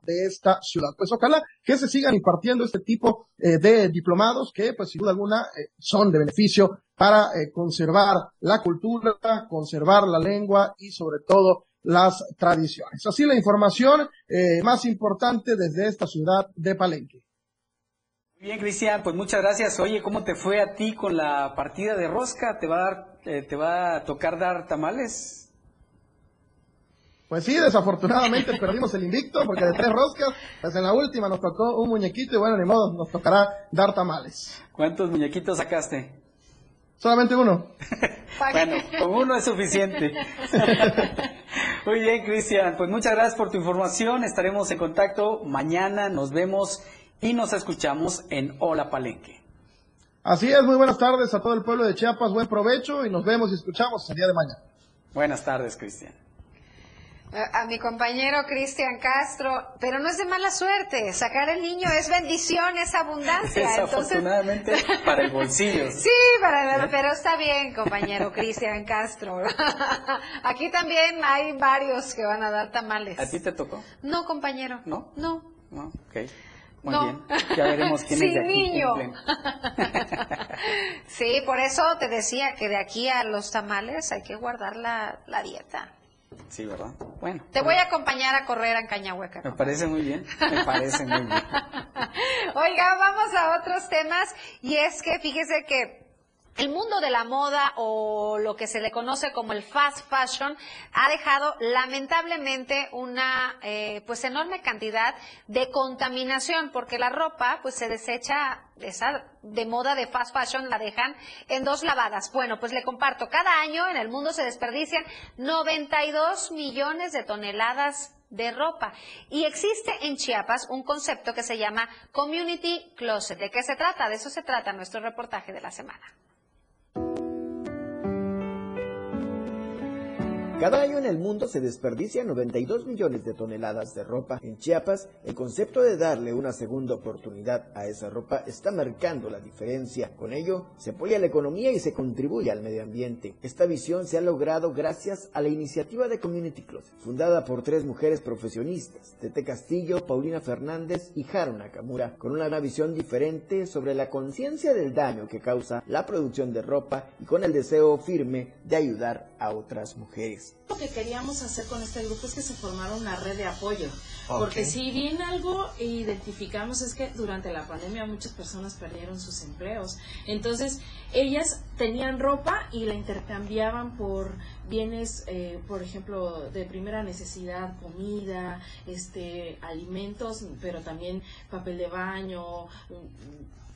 de esta ciudad. Pues ojalá que se sigan impartiendo este tipo eh, de diplomados que, pues sin duda alguna, eh, son de beneficio para eh, conservar la cultura, conservar la lengua y sobre todo las tradiciones. Así la información más importante desde esta ciudad de Palenque. Bien, Cristian, pues muchas gracias. Oye, ¿cómo te fue a ti con la partida de rosca? ¿Te va a dar, te va a tocar dar tamales? Pues sí, desafortunadamente perdimos el invicto porque de tres roscas, pues en la última nos tocó un muñequito y bueno, ni modo, nos tocará dar tamales. ¿Cuántos muñequitos sacaste? Solamente uno. bueno, con uno es suficiente. Muy bien, Cristian, pues muchas gracias por tu información. Estaremos en contacto mañana, nos vemos y nos escuchamos en Hola Palenque. Así es, muy buenas tardes a todo el pueblo de Chiapas, buen provecho y nos vemos y escuchamos el día de mañana. Buenas tardes, Cristian a, mi compañero Cristian Castro, pero no es de mala suerte. Sacar el niño es bendición, es abundancia. Desafortunadamente para el bolsillo. Sí, para pero está bien, compañero Cristian Castro. Aquí también hay varios que van a dar tamales. ¿A ti te tocó? No, compañero. ¿No? No. No, ok. Muy bien. Ya veremos quién es de aquí niño. sí, por eso te decía que de aquí a los tamales hay que guardar la, la dieta. Sí, ¿verdad? Bueno. Te voy a acompañar a correr a Cañahueca. Me parece muy bien, me parece muy bien. Oiga, vamos a otros temas y es que fíjese que el mundo de la moda o lo que se le conoce como el fast fashion ha dejado lamentablemente una eh, pues enorme cantidad de contaminación porque la ropa pues se desecha esa de moda de fast fashion la dejan en dos lavadas. Bueno, pues le comparto, cada año en el mundo se desperdician 92 millones de toneladas de ropa. Y existe en Chiapas un concepto que se llama Community Closet. ¿De qué se trata? De eso se trata nuestro reportaje de la semana. Cada año en el mundo se desperdician 92 millones de toneladas de ropa. En Chiapas, el concepto de darle una segunda oportunidad a esa ropa está marcando la diferencia. Con ello, se apoya la economía y se contribuye al medio ambiente. Esta visión se ha logrado gracias a la iniciativa de Community Closet, fundada por tres mujeres profesionistas, Tete Castillo, Paulina Fernández y Haru Nakamura, con una visión diferente sobre la conciencia del daño que causa la producción de ropa y con el deseo firme de ayudar a otras mujeres. Lo que queríamos hacer con este grupo es que se formara una red de apoyo. Porque si bien algo identificamos es que durante la pandemia muchas personas perdieron sus empleos. Entonces, ellas tenían ropa y la intercambiaban por bienes, eh, por ejemplo, de primera necesidad, comida, este, alimentos, pero también papel de baño,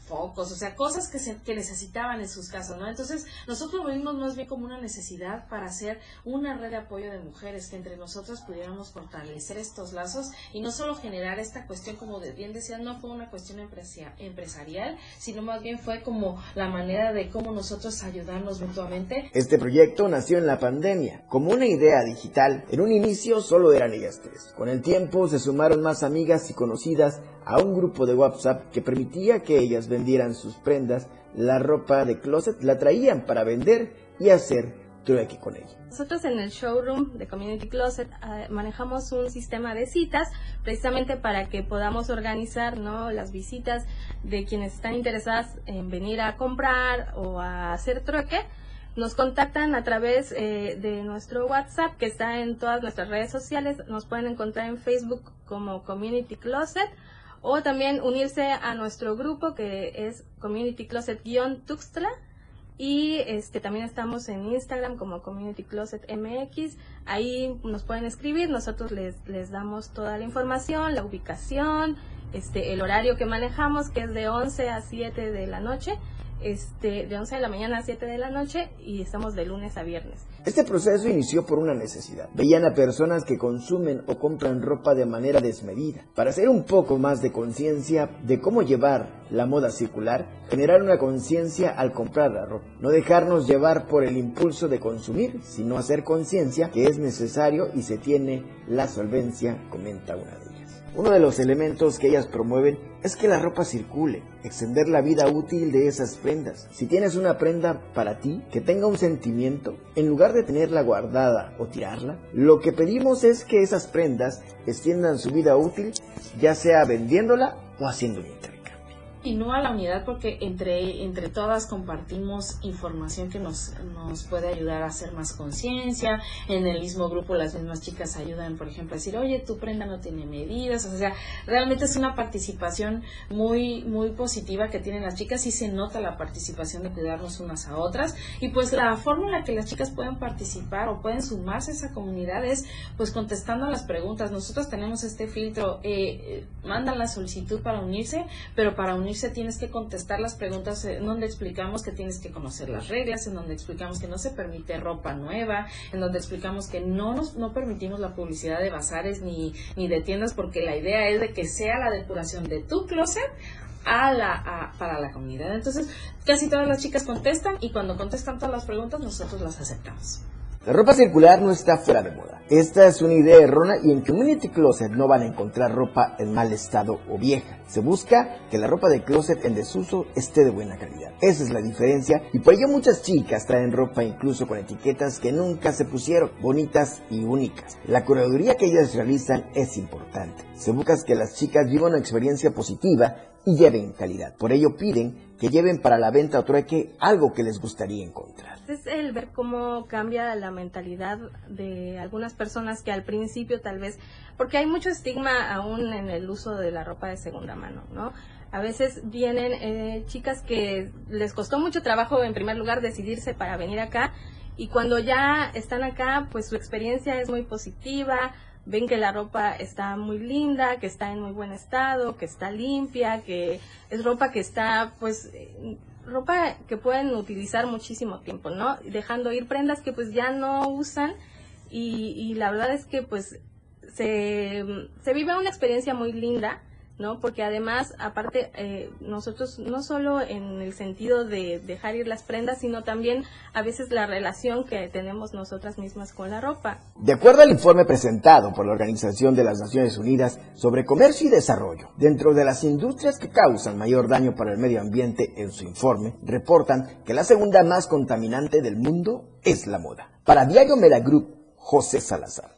focos, o sea, cosas que, se, que necesitaban en sus casas, ¿no? Entonces, nosotros lo vimos más bien como una necesidad para hacer una red de apoyo de mujeres, que entre nosotras pudiéramos fortalecer estos lazos y no solo generar esta cuestión, como bien decía, no fue una cuestión empresarial, sino más bien fue como la manera de cómo nosotros ayudarnos mutuamente. Este proyecto nació en la pandemia, como una idea digital. En un inicio solo eran ellas tres. Con el tiempo se sumaron más amigas y conocidas a un grupo de WhatsApp que permitía que ellas vendieran sus prendas, la ropa de closet la traían para vender y hacer trueque con ella. Nosotros en el showroom de Community Closet eh, manejamos un sistema de citas precisamente para que podamos organizar ¿no? las visitas de quienes están interesadas en venir a comprar o a hacer trueque. Nos contactan a través eh, de nuestro WhatsApp que está en todas nuestras redes sociales. Nos pueden encontrar en Facebook como Community Closet o también unirse a nuestro grupo que es Community Closet-Tuxtla y este también estamos en Instagram como Community Closet MX. Ahí nos pueden escribir, nosotros les, les damos toda la información, la ubicación, este el horario que manejamos que es de 11 a 7 de la noche este, de 11 de la mañana a 7 de la noche y estamos de lunes a viernes. Este proceso inició por una necesidad. Veían a personas que consumen o compran ropa de manera desmedida. Para hacer un poco más de conciencia de cómo llevar la moda circular, generar una conciencia al comprar la ropa. No dejarnos llevar por el impulso de consumir, sino hacer conciencia que es necesario y se tiene la solvencia, comenta una de ellas. Uno de los elementos que ellas promueven es que la ropa circule, extender la vida útil de esas prendas. Si tienes una prenda para ti que tenga un sentimiento, en lugar de tenerla guardada o tirarla, lo que pedimos es que esas prendas extiendan su vida útil, ya sea vendiéndola o haciéndola continúa la unidad porque entre, entre todas compartimos información que nos, nos puede ayudar a hacer más conciencia. En el mismo grupo las mismas chicas ayudan, por ejemplo, a decir, oye, tu prenda no tiene medidas. O sea, realmente es una participación muy, muy positiva que tienen las chicas y se nota la participación de cuidarnos unas a otras. Y pues la forma en la que las chicas pueden participar o pueden sumarse a esa comunidad es pues contestando las preguntas. Nosotros tenemos este filtro, eh, eh mandan la solicitud para unirse, pero para unirse tienes que contestar las preguntas en donde explicamos que tienes que conocer las reglas, en donde explicamos que no se permite ropa nueva, en donde explicamos que no nos no permitimos la publicidad de bazares ni, ni de tiendas porque la idea es de que sea la depuración de tu closet a la, para la comunidad. Entonces, casi todas las chicas contestan y cuando contestan todas las preguntas nosotros las aceptamos. La ropa circular no está fuera de moda. Esta es una idea errónea y en Community Closet no van a encontrar ropa en mal estado o vieja. Se busca que la ropa de closet en desuso esté de buena calidad. Esa es la diferencia y por ello muchas chicas traen ropa incluso con etiquetas que nunca se pusieron, bonitas y únicas. La curaduría que ellas realizan es importante. Se busca que las chicas vivan una experiencia positiva y lleven calidad. Por ello piden que lleven para la venta o trueque algo que les gustaría encontrar es el ver cómo cambia la mentalidad de algunas personas que al principio tal vez, porque hay mucho estigma aún en el uso de la ropa de segunda mano, ¿no? A veces vienen eh, chicas que les costó mucho trabajo en primer lugar decidirse para venir acá y cuando ya están acá, pues su experiencia es muy positiva, ven que la ropa está muy linda, que está en muy buen estado, que está limpia, que es ropa que está pues ropa que pueden utilizar muchísimo tiempo, ¿no? Dejando ir prendas que pues ya no usan y, y la verdad es que pues se, se vive una experiencia muy linda ¿no? Porque además, aparte, eh, nosotros no solo en el sentido de dejar ir las prendas, sino también a veces la relación que tenemos nosotras mismas con la ropa. De acuerdo al informe presentado por la Organización de las Naciones Unidas sobre Comercio y Desarrollo, dentro de las industrias que causan mayor daño para el medio ambiente en su informe, reportan que la segunda más contaminante del mundo es la moda. Para Diario Group, José Salazar.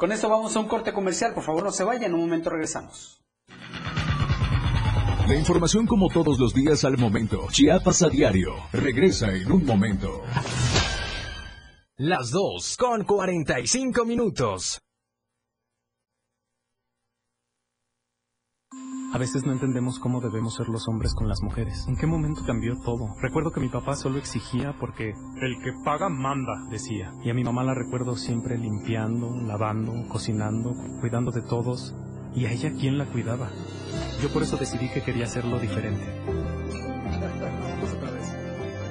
Con esto vamos a un corte comercial. Por favor, no se vayan. En un momento regresamos. La información como todos los días al momento. Chiapas a diario. Regresa en un momento. Las 2 con 45 minutos. A veces no entendemos cómo debemos ser los hombres con las mujeres. ¿En qué momento cambió todo? Recuerdo que mi papá solo exigía porque el que paga manda, decía. Y a mi mamá la recuerdo siempre limpiando, lavando, cocinando, cuidando de todos. ¿Y a ella quién la cuidaba? Yo por eso decidí que quería hacerlo diferente.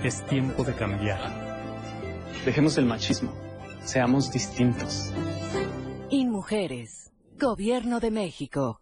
Es tiempo de cambiar. Dejemos el machismo. Seamos distintos. Mujeres. Gobierno de México.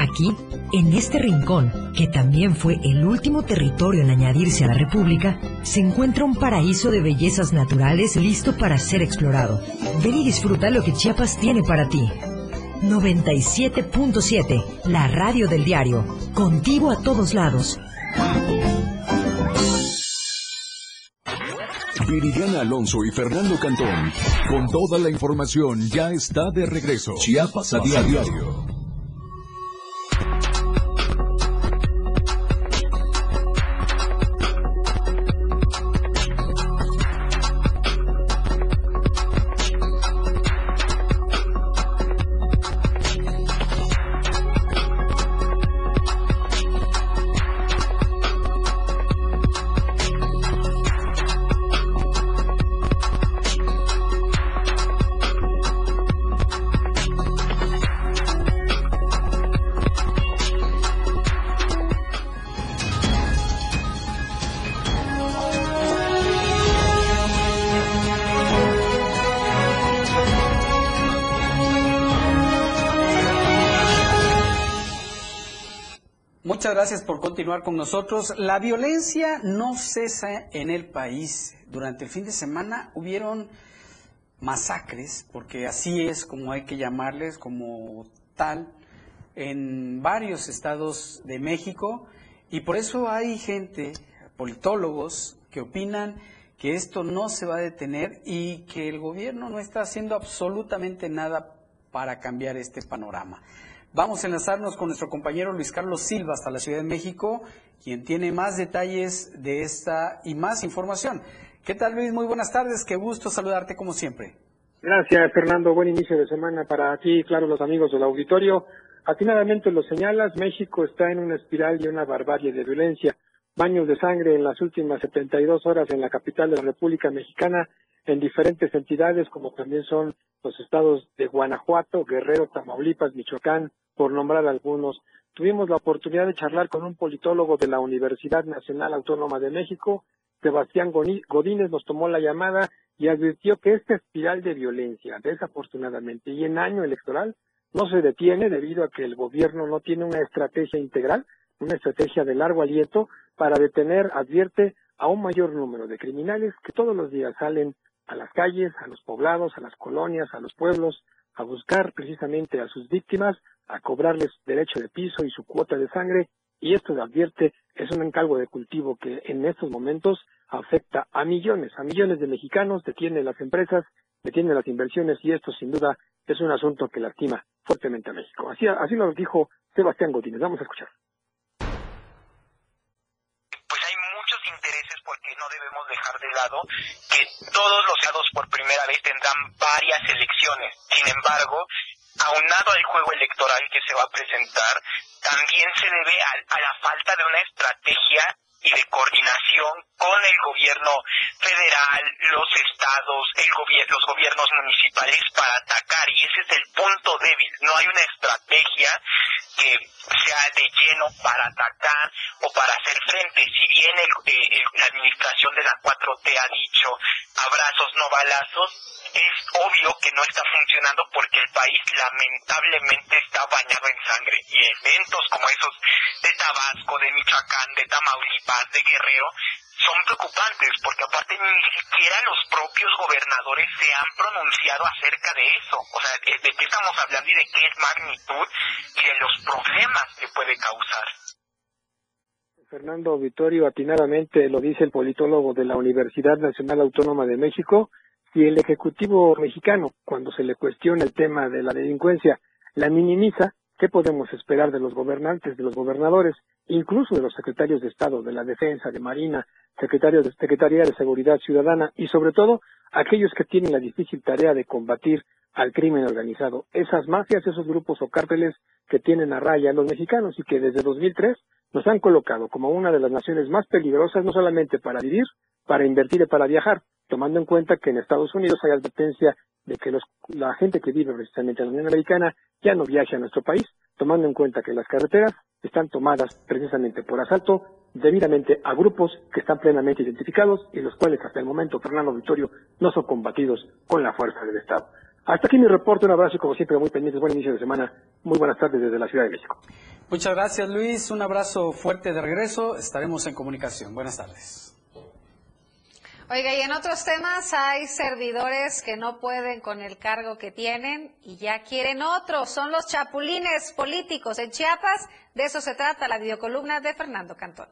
Aquí, en este rincón, que también fue el último territorio en añadirse a la República, se encuentra un paraíso de bellezas naturales listo para ser explorado. Ven y disfruta lo que Chiapas tiene para ti. 97.7, la radio del diario. Contigo a todos lados. Viridiana Alonso y Fernando Cantón, con toda la información, ya está de regreso. Chiapas a diario. Continuar con nosotros. La violencia no cesa en el país. Durante el fin de semana hubieron masacres, porque así es como hay que llamarles, como tal, en varios estados de México. Y por eso hay gente, politólogos, que opinan que esto no se va a detener y que el gobierno no está haciendo absolutamente nada para cambiar este panorama. Vamos a enlazarnos con nuestro compañero Luis Carlos Silva hasta la Ciudad de México, quien tiene más detalles de esta y más información. ¿Qué tal Luis? Muy buenas tardes, qué gusto saludarte como siempre. Gracias Fernando, buen inicio de semana para ti claro los amigos del auditorio. Atinadamente lo señalas, México está en una espiral y una barbarie de violencia. Baños de sangre en las últimas 72 horas en la capital de la República Mexicana en diferentes entidades como también son los estados de Guanajuato, Guerrero, Tamaulipas, Michoacán, por nombrar algunos. Tuvimos la oportunidad de charlar con un politólogo de la Universidad Nacional Autónoma de México, Sebastián Godínez, nos tomó la llamada y advirtió que esta espiral de violencia, desafortunadamente, y en año electoral, no se detiene debido a que el gobierno no tiene una estrategia integral, una estrategia de largo aliento para detener, advierte, a un mayor número de criminales que todos los días salen a las calles, a los poblados, a las colonias, a los pueblos, a buscar precisamente a sus víctimas, a cobrarles derecho de piso y su cuota de sangre, y esto se advierte es un encargo de cultivo que en estos momentos afecta a millones, a millones de mexicanos, detiene las empresas, detiene las inversiones y esto sin duda es un asunto que lastima fuertemente a México. Así, así lo dijo Sebastián Godínez. Vamos a escuchar. no debemos dejar de lado que todos los estados por primera vez tendrán varias elecciones. Sin embargo, aunado al juego electoral que se va a presentar, también se debe a, la falta de una estrategia y de coordinación con el gobierno federal, los estados, el los gobiernos municipales para atacar y ese es el punto débil. No hay una estrategia que sea de lleno para atacar o para hacer frente. Si bien eh, la administración de la 4T ha dicho abrazos, no balazos, es obvio que no está funcionando porque el país lamentablemente está bañado en sangre y eventos como esos Tabasco, de Michoacán, de Tamaulipas, de Guerrero son preocupantes porque aparte ni siquiera los propios gobernadores se han pronunciado acerca de eso. O sea, de qué estamos hablando y de qué es magnitud y de los problemas que puede causar. Fernando Vittorio atinadamente lo dice el politólogo de la Universidad Nacional Autónoma de México, si el Ejecutivo mexicano, cuando se le cuestiona el tema de la delincuencia, la minimiza, ¿qué podemos esperar de los gobernantes, de los gobernadores, incluso de los secretarios de Estado, de la Defensa, de Marina, secretarios de Secretaría de Seguridad Ciudadana y sobre todo aquellos que tienen la difícil tarea de combatir al crimen organizado, esas mafias, esos grupos o cárteles que tienen a raya a los mexicanos y que desde 2003 nos han colocado como una de las naciones más peligrosas no solamente para vivir, para invertir y para viajar, tomando en cuenta que en Estados Unidos hay advertencia de que los, la gente que vive precisamente en la Unión Americana ya no viaje a nuestro país, tomando en cuenta que las carreteras están tomadas precisamente por asalto debidamente a grupos que están plenamente identificados y los cuales hasta el momento, Fernando Victorio, no son combatidos con la fuerza del Estado. Hasta aquí mi reporte, un abrazo y como siempre muy pendientes, buen inicio de semana, muy buenas tardes desde la Ciudad de México. Muchas gracias Luis, un abrazo fuerte de regreso, estaremos en comunicación. Buenas tardes. Oiga, y en otros temas hay servidores que no pueden con el cargo que tienen y ya quieren otro. Son los chapulines políticos en Chiapas. De eso se trata la videocolumna de Fernando Cantón.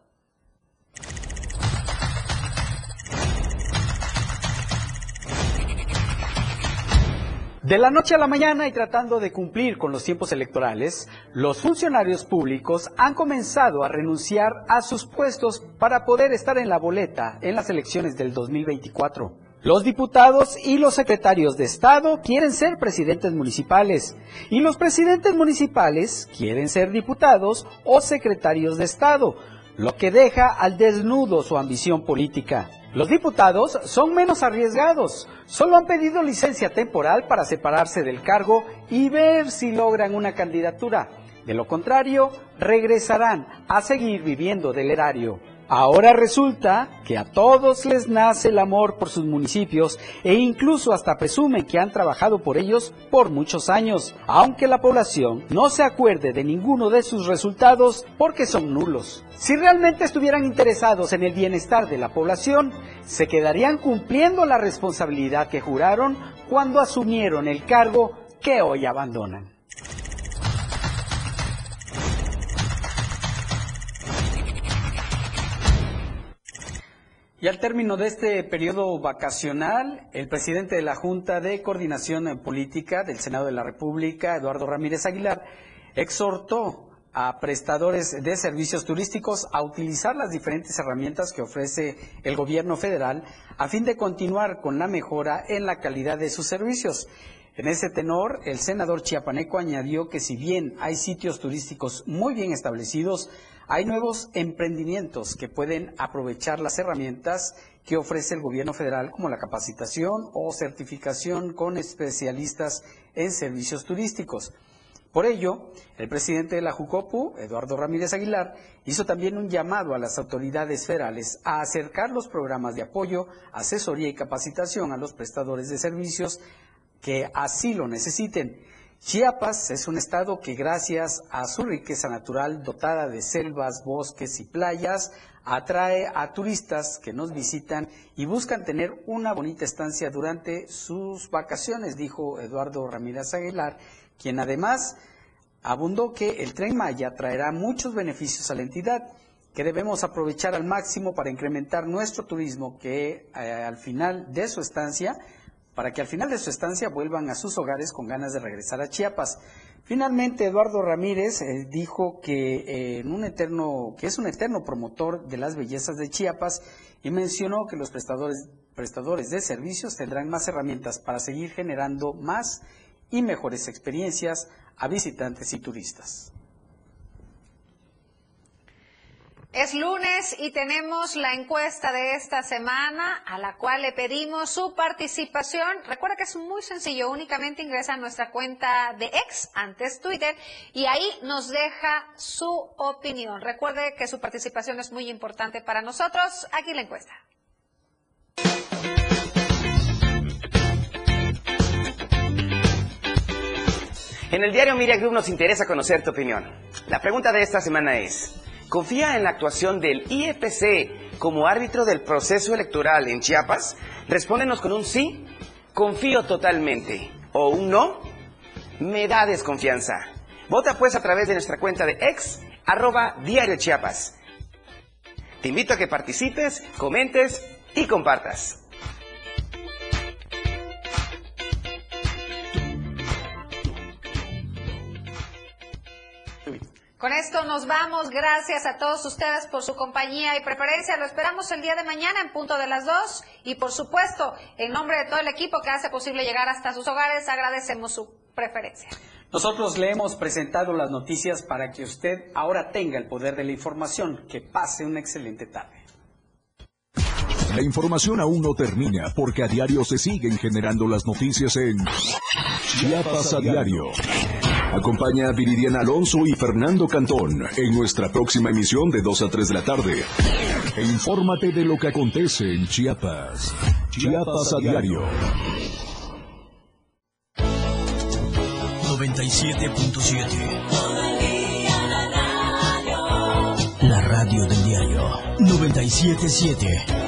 De la noche a la mañana y tratando de cumplir con los tiempos electorales, los funcionarios públicos han comenzado a renunciar a sus puestos para poder estar en la boleta en las elecciones del 2024. Los diputados y los secretarios de Estado quieren ser presidentes municipales y los presidentes municipales quieren ser diputados o secretarios de Estado, lo que deja al desnudo su ambición política. Los diputados son menos arriesgados, solo han pedido licencia temporal para separarse del cargo y ver si logran una candidatura. De lo contrario, regresarán a seguir viviendo del erario. Ahora resulta que a todos les nace el amor por sus municipios e incluso hasta presumen que han trabajado por ellos por muchos años, aunque la población no se acuerde de ninguno de sus resultados porque son nulos. Si realmente estuvieran interesados en el bienestar de la población, se quedarían cumpliendo la responsabilidad que juraron cuando asumieron el cargo que hoy abandonan. Y al término de este periodo vacacional, el presidente de la Junta de Coordinación Política del Senado de la República, Eduardo Ramírez Aguilar, exhortó a prestadores de servicios turísticos a utilizar las diferentes herramientas que ofrece el gobierno federal a fin de continuar con la mejora en la calidad de sus servicios. En ese tenor, el senador chiapaneco añadió que si bien hay sitios turísticos muy bien establecidos, hay nuevos emprendimientos que pueden aprovechar las herramientas que ofrece el gobierno federal como la capacitación o certificación con especialistas en servicios turísticos. Por ello, el presidente de la Jucopu, Eduardo Ramírez Aguilar, hizo también un llamado a las autoridades federales a acercar los programas de apoyo, asesoría y capacitación a los prestadores de servicios que así lo necesiten Chiapas es un estado que gracias a su riqueza natural dotada de selvas, bosques y playas, atrae a turistas que nos visitan y buscan tener una bonita estancia durante sus vacaciones, dijo Eduardo Ramírez Aguilar, quien además abundó que el tren Maya traerá muchos beneficios a la entidad que debemos aprovechar al máximo para incrementar nuestro turismo que eh, al final de su estancia para que al final de su estancia vuelvan a sus hogares con ganas de regresar a Chiapas. Finalmente, Eduardo Ramírez eh, dijo que, eh, en un eterno, que es un eterno promotor de las bellezas de Chiapas y mencionó que los prestadores, prestadores de servicios tendrán más herramientas para seguir generando más y mejores experiencias a visitantes y turistas. Es lunes y tenemos la encuesta de esta semana a la cual le pedimos su participación. Recuerda que es muy sencillo, únicamente ingresa a nuestra cuenta de ex, antes Twitter, y ahí nos deja su opinión. Recuerde que su participación es muy importante para nosotros. Aquí la encuesta. En el diario Miria Group nos interesa conocer tu opinión. La pregunta de esta semana es, ¿Confía en la actuación del IEPC como árbitro del proceso electoral en Chiapas? Respóndenos con un sí, confío totalmente, o un no, me da desconfianza. Vota pues a través de nuestra cuenta de ex, arroba diario Chiapas. Te invito a que participes, comentes y compartas. Con esto nos vamos. Gracias a todos ustedes por su compañía y preferencia. Lo esperamos el día de mañana en punto de las dos. Y por supuesto, en nombre de todo el equipo que hace posible llegar hasta sus hogares, agradecemos su preferencia. Nosotros le hemos presentado las noticias para que usted ahora tenga el poder de la información. Que pase una excelente tarde. La información aún no termina porque a diario se siguen generando las noticias en Chiapas a diario. Acompaña a Viridiana Alonso y Fernando Cantón en nuestra próxima emisión de 2 a 3 de la tarde. E infórmate de lo que acontece en Chiapas. Chiapas a diario. 97.7. La radio del diario 977.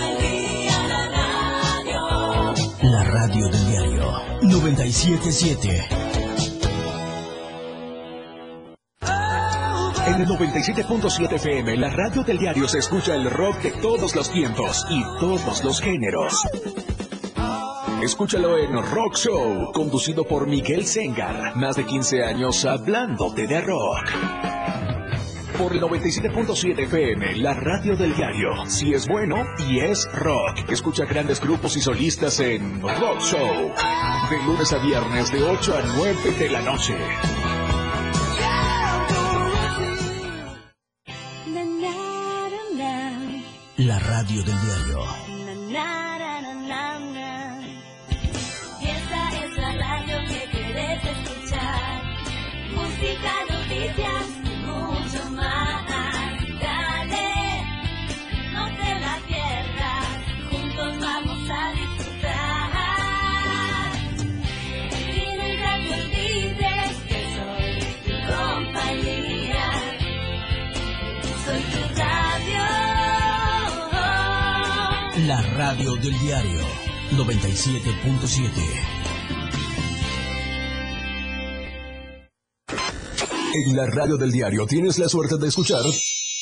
La radio del diario 977. En el 97.7 FM, la radio del diario se escucha el rock de todos los tiempos y todos los géneros. Escúchalo en Rock Show, conducido por Miguel Sengar. Más de 15 años hablándote de rock. Por el 97.7 FM, la radio del diario. Si es bueno y es rock. Escucha grandes grupos y solistas en Rock Show. De lunes a viernes de 8 a 9 de la noche. 97.7. En la radio del diario tienes la suerte de escuchar